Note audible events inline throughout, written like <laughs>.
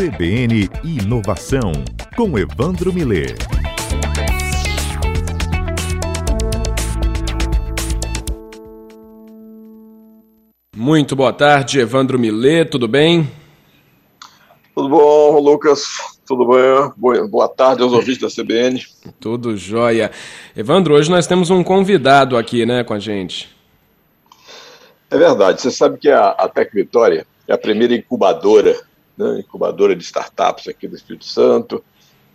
CBN Inovação, com Evandro Miller. Muito boa tarde, Evandro Miller, tudo bem? Tudo bom, Lucas? Tudo bem? Boa tarde aos ouvintes da CBN. Tudo jóia. Evandro, hoje nós temos um convidado aqui, né, com a gente. É verdade. Você sabe que a, a Tec Vitória é a primeira incubadora, né, incubadora de startups aqui do Espírito Santo.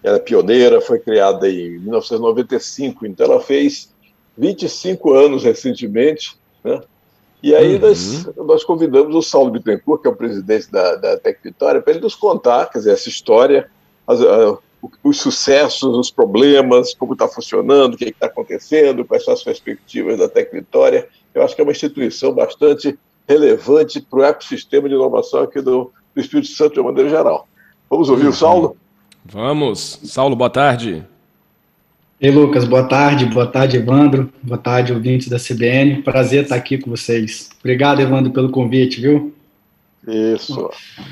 Ela é pioneira, foi criada em 1995, então ela fez 25 anos recentemente, né? E aí uhum. nós, nós, convidamos o Saulo Bittencourt, que é o presidente da, da Tec Vitória, para ele nos contar, quer dizer, essa história, as, a, os sucessos, os problemas, como está funcionando, o que está acontecendo, quais são as perspectivas da Tec Vitória. Eu acho que é uma instituição bastante relevante para o ecossistema de inovação aqui do, do Espírito Santo de uma maneira geral. Vamos ouvir uhum. o Saulo? Vamos. Saulo, boa tarde. Ei, Lucas, boa tarde. Boa tarde, Evandro. Boa tarde, ouvintes da CBN. Prazer estar aqui com vocês. Obrigado, Evandro, pelo convite, viu? Isso.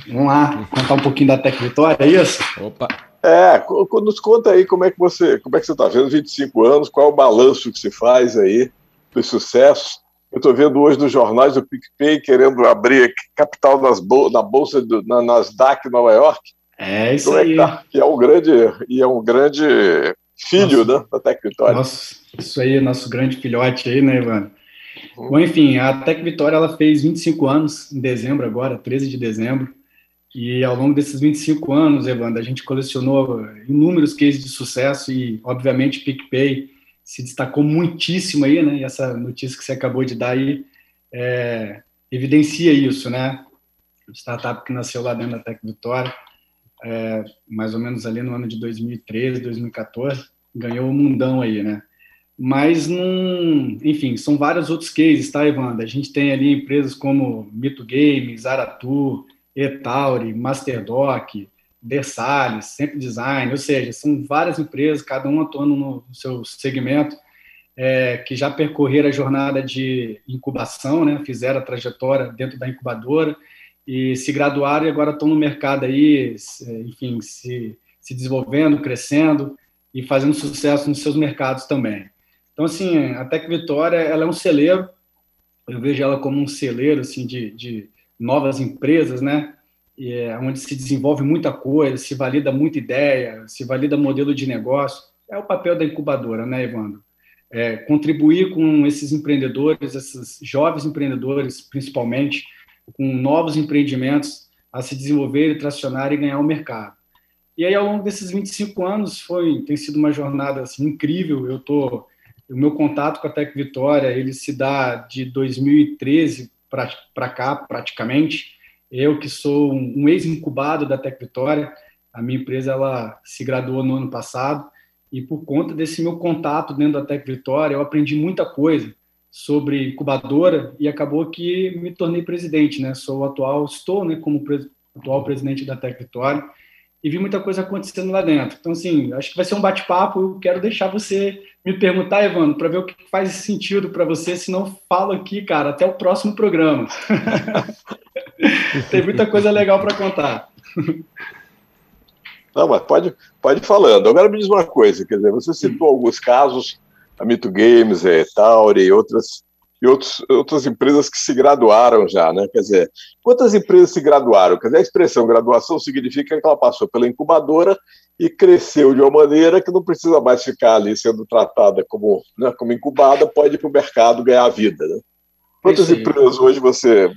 Vamos lá, contar um pouquinho da Tec Vitória, é isso? Opa. É, nos conta aí como é que você como é que você está vendo 25 anos, qual é o balanço que se faz aí dos sucessos. Eu estou vendo hoje nos jornais o PicPay querendo abrir capital nas bol na bolsa do, na Nasdaq Nova York. É isso como aí. É que, tá? que é um grande e é um grande filho nosso, né, da Tec Vitória. Nosso, isso aí, nosso grande filhote aí, né, Ivan? Uhum. Bom, enfim, a Tec Vitória ela fez 25 anos em dezembro agora, 13 de dezembro. E ao longo desses 25 anos, Evandro, a gente colecionou inúmeros cases de sucesso e, obviamente, PicPay se destacou muitíssimo aí, né? E essa notícia que você acabou de dar aí é, evidencia isso, né? Startup que nasceu lá dentro da Tec Vitória é, mais ou menos ali no ano de 2013, 2014, ganhou o mundão aí, né? Mas, num, enfim, são vários outros cases, tá, Evandro? A gente tem ali empresas como Mito Games, Aratu, Etauri, Masterdoc, Versalhes, Sempre Design, ou seja, são várias empresas, cada uma atuando no seu segmento, é, que já percorreram a jornada de incubação, né? fizeram a trajetória dentro da incubadora, e se graduaram e agora estão no mercado aí, enfim, se, se desenvolvendo, crescendo e fazendo sucesso nos seus mercados também. Então, assim, a Tec Vitória, ela é um celeiro, eu vejo ela como um celeiro, assim, de, de novas empresas, né, é onde se desenvolve muita coisa, se valida muita ideia, se valida modelo de negócio, é o papel da incubadora, né, Evandro? É, contribuir com esses empreendedores, esses jovens empreendedores, principalmente, com novos empreendimentos a se desenvolver tracionar e ganhar o mercado. E aí, ao longo desses 25 anos, foi, tem sido uma jornada assim, incrível. Eu tô, o meu contato com a Tec Vitória, ele se dá de 2013 para cá, praticamente. Eu que sou um, ex-incubado da Tec Vitória, a minha empresa ela se graduou no ano passado, e por conta desse meu contato dentro da Tec Vitória, eu aprendi muita coisa sobre incubadora e acabou que me tornei presidente, né? Sou o atual, estou, né, como pre atual presidente da Tec Vitória e vi muita coisa acontecendo lá dentro. Então, assim, acho que vai ser um bate-papo. Eu quero deixar você me perguntar, Evandro, para ver o que faz sentido para você. Se não, falo aqui, cara, até o próximo programa. <laughs> <laughs> Tem muita coisa legal para contar. Não, mas pode, pode ir falando. Agora me diz uma coisa, quer dizer, você citou alguns casos a Mito Games, é, Tauri e outras, e outros, outras empresas que se graduaram já, né? Quer dizer, quantas empresas se graduaram? Quer dizer, a expressão graduação significa que ela passou pela incubadora e cresceu de uma maneira que não precisa mais ficar ali sendo tratada como, né, como incubada, pode ir para o mercado ganhar a vida, né? Quantas empresas hoje você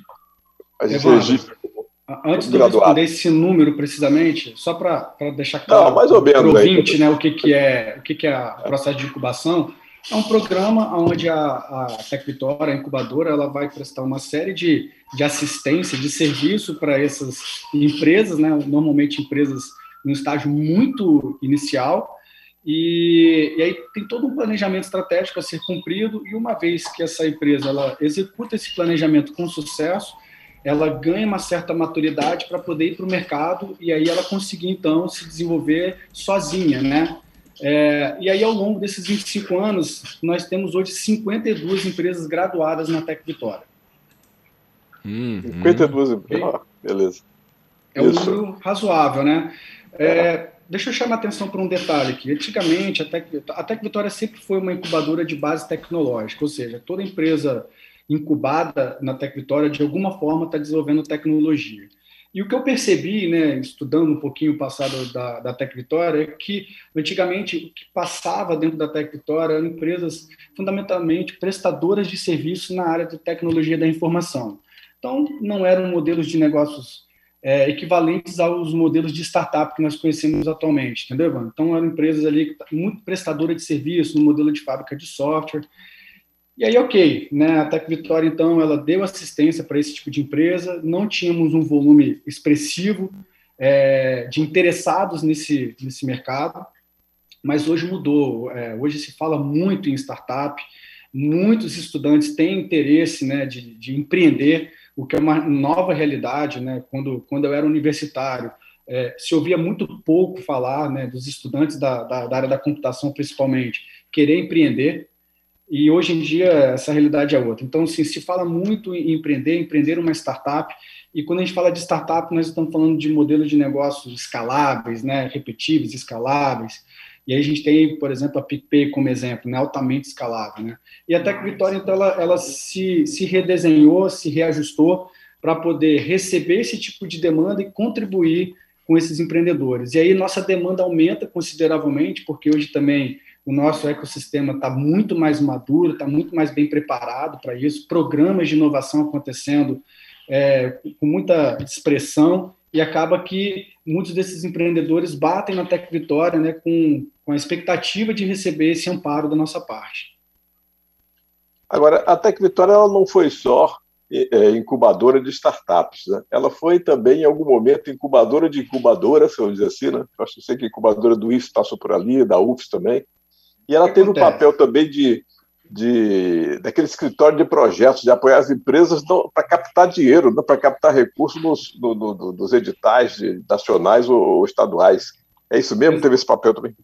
Antes de eu responder esse número precisamente, só para deixar claro para o ouvinte né, o, que, que, é, o que, que é o processo de incubação, é um programa onde a, a Tec Vitória, a incubadora, ela vai prestar uma série de, de assistência, de serviço para essas empresas, né? normalmente empresas no estágio muito inicial, e, e, aí tem todo um planejamento estratégico a ser cumprido, e uma vez que essa empresa ela executa esse planejamento com sucesso, ela ganha uma certa maturidade para poder ir para o mercado e aí ela conseguir, então, se desenvolver sozinha, né? É, e aí, ao longo desses 25 anos, nós temos hoje 52 empresas graduadas na Tec Vitória. Hum, 52 empresas, ah, beleza. É um número razoável, né? É, deixa eu chamar a atenção para um detalhe aqui. Antigamente, a Tec, a Tec Vitória sempre foi uma incubadora de base tecnológica, ou seja, toda empresa incubada na Tec Vitória, de alguma forma, está desenvolvendo tecnologia. E o que eu percebi, né, estudando um pouquinho o passado da, da Vitória, é que antigamente o que passava dentro da Tec Vitória eram empresas fundamentalmente prestadoras de serviço na área de tecnologia da informação. Então, não eram modelos de negócios é, equivalentes aos modelos de startup que nós conhecemos atualmente, entendeu, Ivan? Então, eram empresas ali muito prestadoras de serviço no modelo de fábrica de software, e aí, ok, né? A Tec Vitória, então, ela deu assistência para esse tipo de empresa, não tínhamos um volume expressivo é, de interessados nesse, nesse mercado, mas hoje mudou. É, hoje se fala muito em startup, muitos estudantes têm interesse né, de, de empreender, o que é uma nova realidade. Né? Quando, quando eu era universitário, é, se ouvia muito pouco falar né, dos estudantes da, da, da área da computação, principalmente, querer empreender e hoje em dia essa realidade é outra. Então, assim, se fala muito em empreender, empreender uma startup. E quando a gente fala de startup, nós estamos falando de modelos de negócios escaláveis, né, repetíveis, escaláveis. E aí a gente tem, por exemplo, a PicPay como exemplo, né, altamente escalável. Né? E a Tec Vitória, então, ela, ela se, se redesenhou, se reajustou para poder receber esse tipo de demanda e contribuir com esses empreendedores. E aí nossa demanda aumenta consideravelmente, porque hoje também o nosso ecossistema está muito mais maduro, está muito mais bem preparado para isso, programas de inovação acontecendo é, com muita expressão, e acaba que muitos desses empreendedores batem na Tec Vitória né, com, com a expectativa de receber esse amparo da nossa parte. Agora, a Tec Vitória ela não foi só é, incubadora de startups. Né? Ela foi também, em algum momento, incubadora de incubadoras, vamos dizer assim. Né? Eu acho que incubadora do IF passou por ali, da UFS também. E ela teve o um papel também de, de daquele escritório de projetos, de apoiar as empresas para captar dinheiro, né, para captar recursos nos, no, no, nos editais de, nacionais ou, ou, estaduais. É isso mesmo? Teve esse papel também?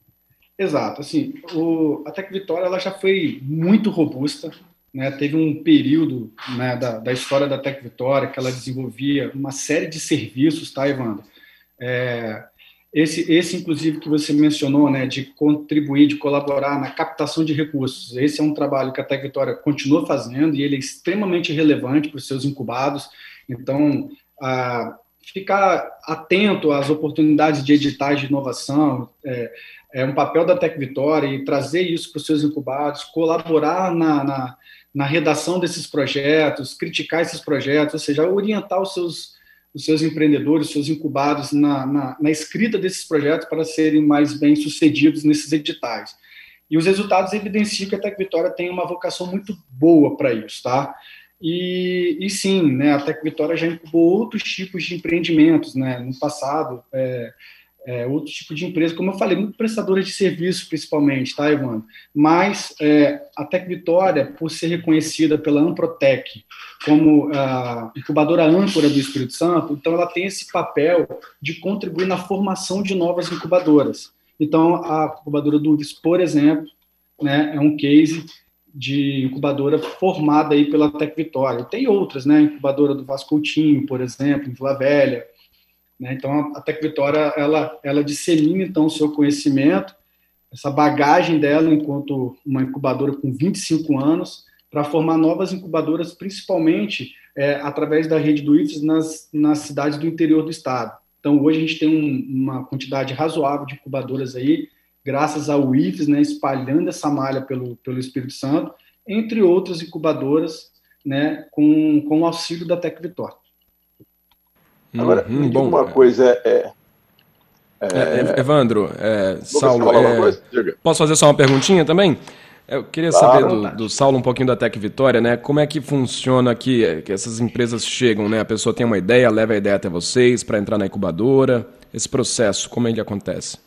Exato. Assim, o, a Tec Vitória ela já foi muito robusta. Né, teve um período né, da, da, história da Tec Vitória que ela desenvolvia uma série de serviços, tá, Evandro? É, esse, esse, inclusive, que você mencionou, né, de contribuir, de colaborar na captação de recursos, esse é um trabalho que a Tec Vitória continua fazendo e ele é extremamente relevante para os seus incubados. Então, a, ficar atento às oportunidades de editais de inovação é, é um papel da Tec Vitória e trazer isso para os seus incubados, colaborar na, na, na redação desses projetos, criticar esses projetos, ou seja, orientar os seus os seus empreendedores, os seus incubados na, na, na escrita desses projetos para serem mais bem sucedidos nesses editais. E os resultados evidenciam que a Tec Vitória tem uma vocação muito boa para isso, tá? E, e, sim, né, a Tec Vitória já incubou outros tipos de empreendimentos, né? No passado, é, é, outro tipo de empresa, como eu falei, muito prestadora de serviços, principalmente, tá, Ivan? Mas é, a Tec Vitória, por ser reconhecida pela Amprotec como a incubadora âncora do Espírito Santo, então ela tem esse papel de contribuir na formação de novas incubadoras. Então, a incubadora do UFES, por exemplo, né, é um case de incubadora formada aí pela Tec Vitória. Tem outras, né, incubadora do Vasco Coutinho, por exemplo, em Vila Velha, né? Então, a Tec Vitória, ela, ela dissemina, então, o seu conhecimento, essa bagagem dela enquanto uma incubadora com 25 anos, para formar novas incubadoras, principalmente é, através da rede do IFES nas, nas cidades do interior do estado. Então, hoje a gente tem um, uma quantidade razoável de incubadoras aí, graças ao IFES, né, espalhando essa malha pelo, pelo Espírito Santo, entre outras incubadoras, né, com, com o auxílio da Tec Vitória. Agora, hum, bom, uma coisa é, é, é Evandro, é, Saulo, é, posso fazer só uma perguntinha também? Eu queria claro, saber do, do, Saulo um pouquinho da Tec Vitória, né? Como é que funciona aqui, que essas empresas chegam, né? A pessoa tem uma ideia, leva a ideia até vocês para entrar na incubadora. Esse processo, como ele acontece?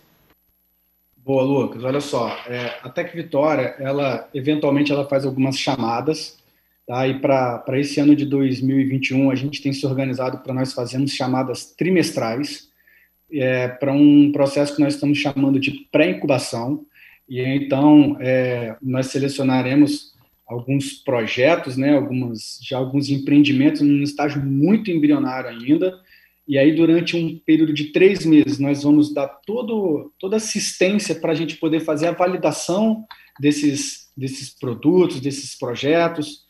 Boa, Lucas. Olha só, é, a Tec Vitória, ela eventualmente ela faz algumas chamadas Tá? E para esse ano de 2021, a gente tem se organizado para nós fazermos chamadas trimestrais, é, para um processo que nós estamos chamando de pré-incubação. E então, é, nós selecionaremos alguns projetos, né, algumas, já alguns empreendimentos num estágio muito embrionário ainda, E aí, durante um período de três meses, nós vamos dar todo, toda assistência para a gente poder fazer a validação desses, desses produtos, desses projetos.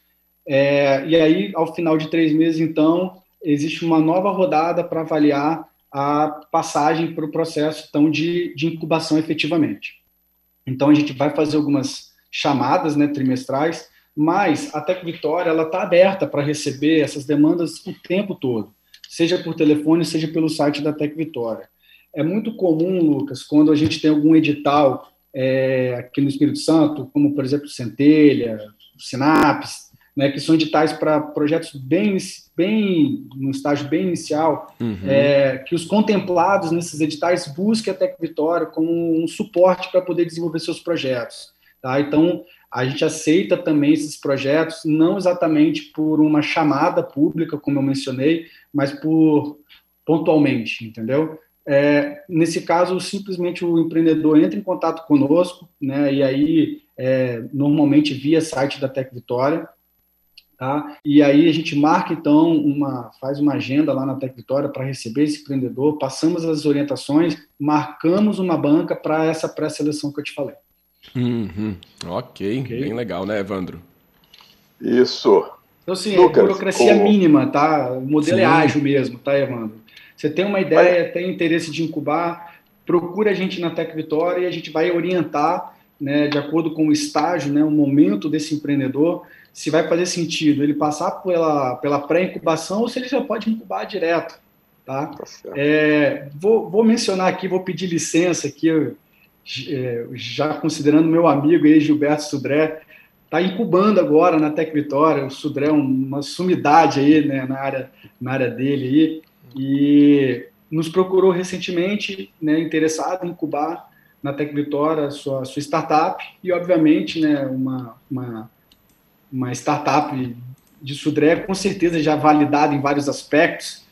É, e aí, ao final de três meses, então, existe uma nova rodada para avaliar a passagem para o processo então, de, de incubação efetivamente. Então, a gente vai fazer algumas chamadas né, trimestrais, mas a Tec Vitória está aberta para receber essas demandas o tempo todo seja por telefone, seja pelo site da Tec Vitória. É muito comum, Lucas, quando a gente tem algum edital é, aqui no Espírito Santo, como, por exemplo, Centelha, Sinapse, né, que são editais para projetos bem, bem no estágio bem inicial, uhum. é, que os contemplados nesses editais busquem a Tec Vitória como um suporte para poder desenvolver seus projetos. Tá? Então, a gente aceita também esses projetos, não exatamente por uma chamada pública, como eu mencionei, mas por pontualmente, entendeu? É, nesse caso, simplesmente o empreendedor entra em contato conosco, né, e aí, é, normalmente via site da Tec Vitória, tá? E aí a gente marca, então, uma, faz uma agenda lá na Tec Vitória para receber esse empreendedor, passamos as orientações, marcamos uma banca para essa pré-seleção que eu te falei. Uhum. Okay. ok, bem legal, né, Evandro? Isso. Então, assim, Lucas, é burocracia como... mínima, tá? O modelo é Sim. é ágil mesmo, tá, Evandro? Você tem uma ideia, Mas... tem interesse de incubar, procura a gente na Tec Vitória e a gente vai orientar, né, de acordo com o estágio, né, o momento desse empreendedor, se vai fazer sentido ele passar pela, pela pré-incubação ou se ele já pode incubar direto, tá? tá é, vou, vou mencionar aqui, vou pedir licença aqui, é, já considerando meu amigo aí, Gilberto Sudré, está incubando agora na Tec Vitória. O Sudré é uma sumidade aí né, na, área, na área dele aí, e nos procurou recentemente, né, interessado em incubar na Tec Vitória sua, sua startup e, obviamente, né, uma, uma, uma startup de Sudré com certeza já validada em vários aspectos,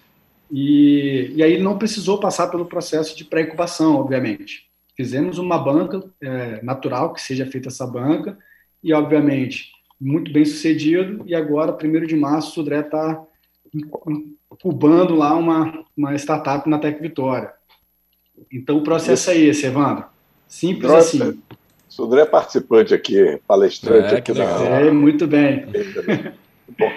e, e aí não precisou passar pelo processo de pré-incubação, obviamente. Fizemos uma banca é, natural que seja feita essa banca e, obviamente, muito bem sucedido. E agora, primeiro de março, o Sudré está incubando lá uma, uma startup na Tec Vitória. Então, o processo é esse, Evandro. Simples assim. Sudré é participante aqui, palestrante é, aqui na. É, muito bem. <laughs> Bom,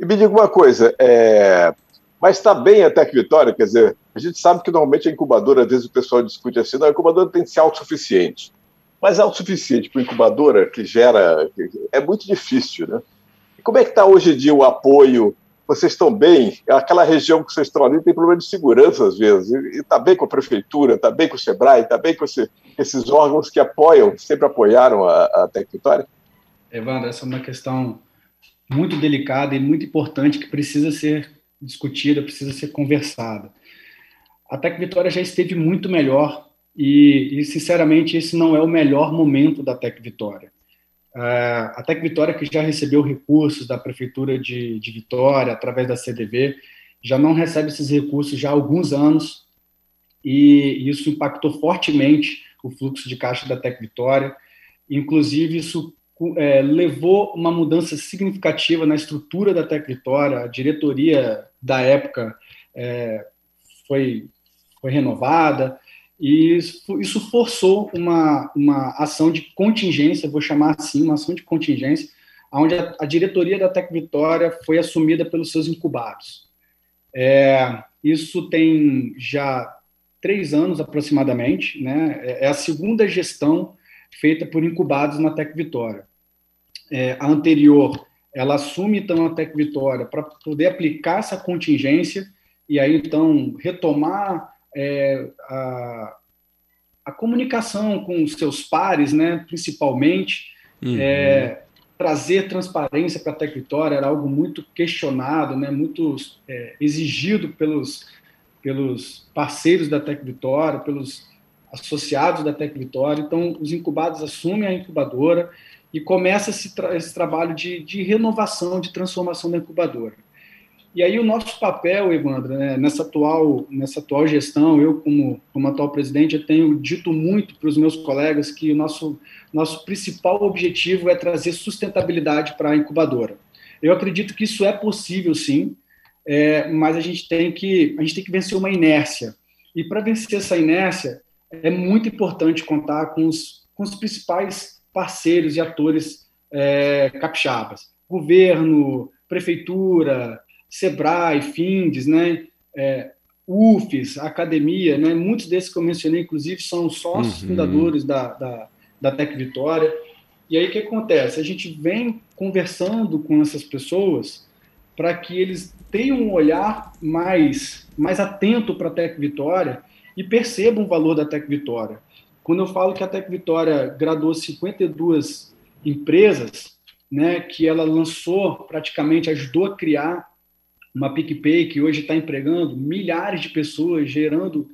e me diga uma coisa, é, mas está bem a Tec Vitória, quer dizer, a gente sabe que normalmente a incubadora, às vezes o pessoal discute assim, não, a incubadora tem que ser autossuficiente. Mas autossuficiente para incubadora que gera, é muito difícil, né? E como é que está hoje em dia o apoio? Vocês estão bem? Aquela região que vocês estão ali tem problema de segurança às vezes. E está bem com a prefeitura, está bem com o SEBRAE, está bem com esse, esses órgãos que apoiam, sempre apoiaram a, a Tec Vitória? Evandro, essa é uma questão muito delicada e muito importante que precisa ser discutida, precisa ser conversada. A Tec Vitória já esteve muito melhor e, e, sinceramente, esse não é o melhor momento da Tec Vitória. A Tec Vitória, que já recebeu recursos da Prefeitura de, de Vitória, através da CDV, já não recebe esses recursos já há alguns anos. E isso impactou fortemente o fluxo de caixa da Tec Vitória. Inclusive, isso é, levou uma mudança significativa na estrutura da Tec Vitória, a diretoria da época é, foi, foi renovada, e isso, forçou uma, uma ação de contingência, vou chamar assim, uma ação de contingência, onde a, a diretoria da Tec Vitória foi assumida pelos seus incubados. É, isso tem já três anos aproximadamente, né? É, é a segunda gestão feita por incubados na Tec Vitória. É, a anterior, ela assume então a Tec Vitória para poder aplicar essa contingência e aí então retomar é, a, a, comunicação com os seus pares, né, principalmente, uhum. é, trazer transparência para a Tec Vitória era algo muito questionado, né, muito é, exigido pelos, pelos parceiros da Tec Vitória, pelos associados da Tec Vitória. Então, os incubados assumem a incubadora e começa esse, tra esse trabalho de, de, renovação, de transformação da incubadora. E aí o nosso papel, Evandro, né, nessa, atual, nessa atual gestão, eu como, como atual presidente, eu tenho dito muito para os meus colegas que o nosso, nosso principal objetivo é trazer sustentabilidade para a incubadora. Eu acredito que isso é possível, sim. é, mas a gente tem que a gente tem que vencer uma inércia. E para vencer essa inércia é muito importante contar com os, com os principais parceiros e atores é, capixabas, governo, prefeitura, Sebrae, Findes, né? É, UFES, academia, né? muitos desses que eu mencionei, inclusive, são sócios uhum. fundadores da, da, da Tec Vitória. E aí o que acontece? A gente vem conversando com essas pessoas para que eles tenham um olhar mais, mais atento para a Tec Vitória e percebam o valor da Tec Vitória. Quando eu falo que a Tec Vitória graduou 52 empresas, né, que ela lançou, praticamente ajudou a criar uma PicPay que hoje está empregando milhares de pessoas, gerando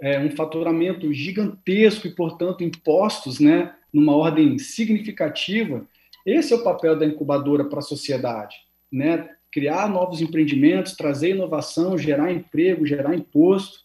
é, um faturamento gigantesco e, portanto, impostos né, numa ordem significativa. Esse é o papel da incubadora para a sociedade, né? criar novos empreendimentos, trazer inovação, gerar emprego, gerar imposto.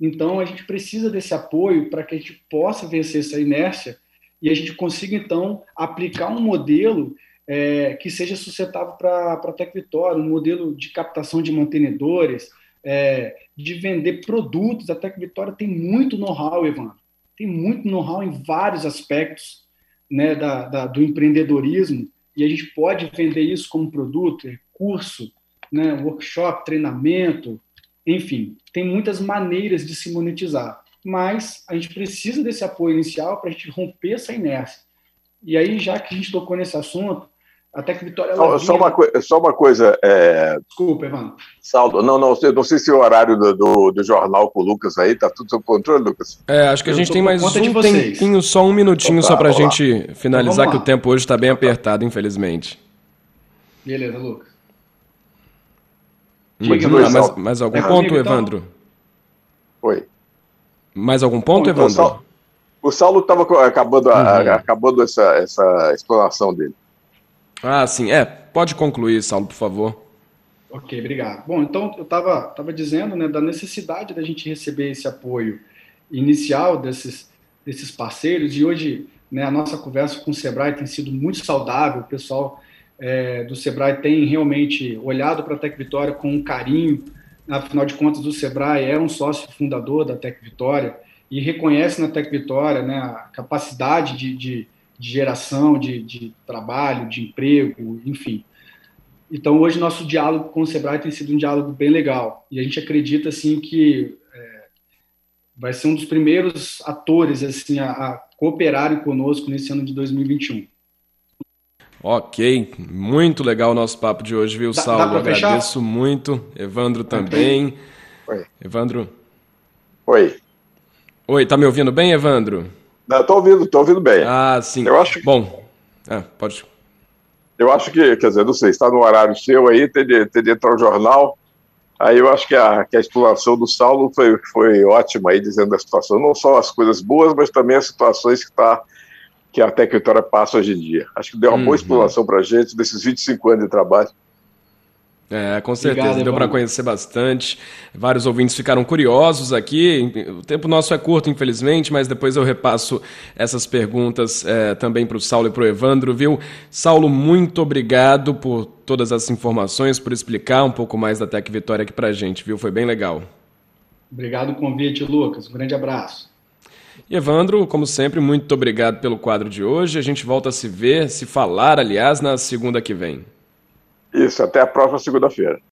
Então, a gente precisa desse apoio para que a gente possa vencer essa inércia e a gente consiga, então, aplicar um modelo é, que seja sustentável para a Tec Vitória, um modelo de captação de mantenedores, é, de vender produtos. A Tec Vitória tem muito know-how, Evandro, tem muito know-how em vários aspectos né, da, da, do empreendedorismo, e a gente pode vender isso como produto, é curso, né, workshop, treinamento, enfim, tem muitas maneiras de se monetizar. Mas a gente precisa desse apoio inicial para a gente romper essa inércia. E aí, já que a gente tocou nesse assunto, até que Vitória. Só, só, uma, só uma coisa. É... Desculpa, Evandro. Saldo, não, não, não sei se o horário do, do, do jornal com o Lucas aí está tudo sob controle, Lucas. É, acho que a gente tem mais um tempinho, só um minutinho, então, tá, só para a gente finalizar, então, que o tempo hoje está bem então, tá. apertado, infelizmente. Beleza, Lucas. Hum, mais, mais algum é ponto, então... Evandro? Oi. Mais algum ponto, então, Evandro? O Saulo estava acabando, uhum. acabando essa, essa explanação dele. Ah, sim. É, pode concluir, Saulo, por favor. Ok, obrigado. Bom, então eu estava tava dizendo né, da necessidade da gente receber esse apoio inicial desses, desses parceiros e hoje né, a nossa conversa com o Sebrae tem sido muito saudável, o pessoal é, do Sebrae tem realmente olhado para a Tec Vitória com um carinho, afinal de contas o Sebrae é um sócio fundador da Tec Vitória e reconhece na Tec Vitória né, a capacidade de, de de geração de, de trabalho, de emprego, enfim. Então, hoje, nosso diálogo com o Sebrae tem sido um diálogo bem legal. E a gente acredita, assim, que é, vai ser um dos primeiros atores, assim, a, a cooperarem conosco nesse ano de 2021. Ok, muito legal o nosso papo de hoje, viu, Saulo? Dá Agradeço muito. Evandro também. Oi. Evandro? Oi. Oi, tá me ouvindo bem, Evandro? Não, tô ouvindo, tô ouvindo bem. Ah, sim. Eu acho que... Bom, é, pode. Eu acho que, quer dizer, não sei, está no horário seu aí, tem de, tem de entrar o jornal. Aí eu acho que a, que a exploração do Saulo foi, foi ótima aí, dizendo a situação, não só as coisas boas, mas também as situações que, tá, que a Tec Vitória passa hoje em dia. Acho que deu uma uhum. boa exploração para a gente desses 25 anos de trabalho. É, com certeza, Obrigado, deu para conhecer bastante. Vários ouvintes ficaram curiosos aqui. O tempo nosso é curto, infelizmente, mas depois eu repasso essas perguntas é, também para o Saulo e para o Evandro, viu? Saulo, muito obrigado por todas as informações, por explicar um pouco mais da Tec Vitória aqui para a gente, viu? Foi bem legal. Obrigado pelo convite, Lucas. Um grande abraço. E Evandro, como sempre, muito obrigado pelo quadro de hoje. A gente volta a se ver, se falar, aliás, na segunda que vem. Isso, até a próxima segunda-feira.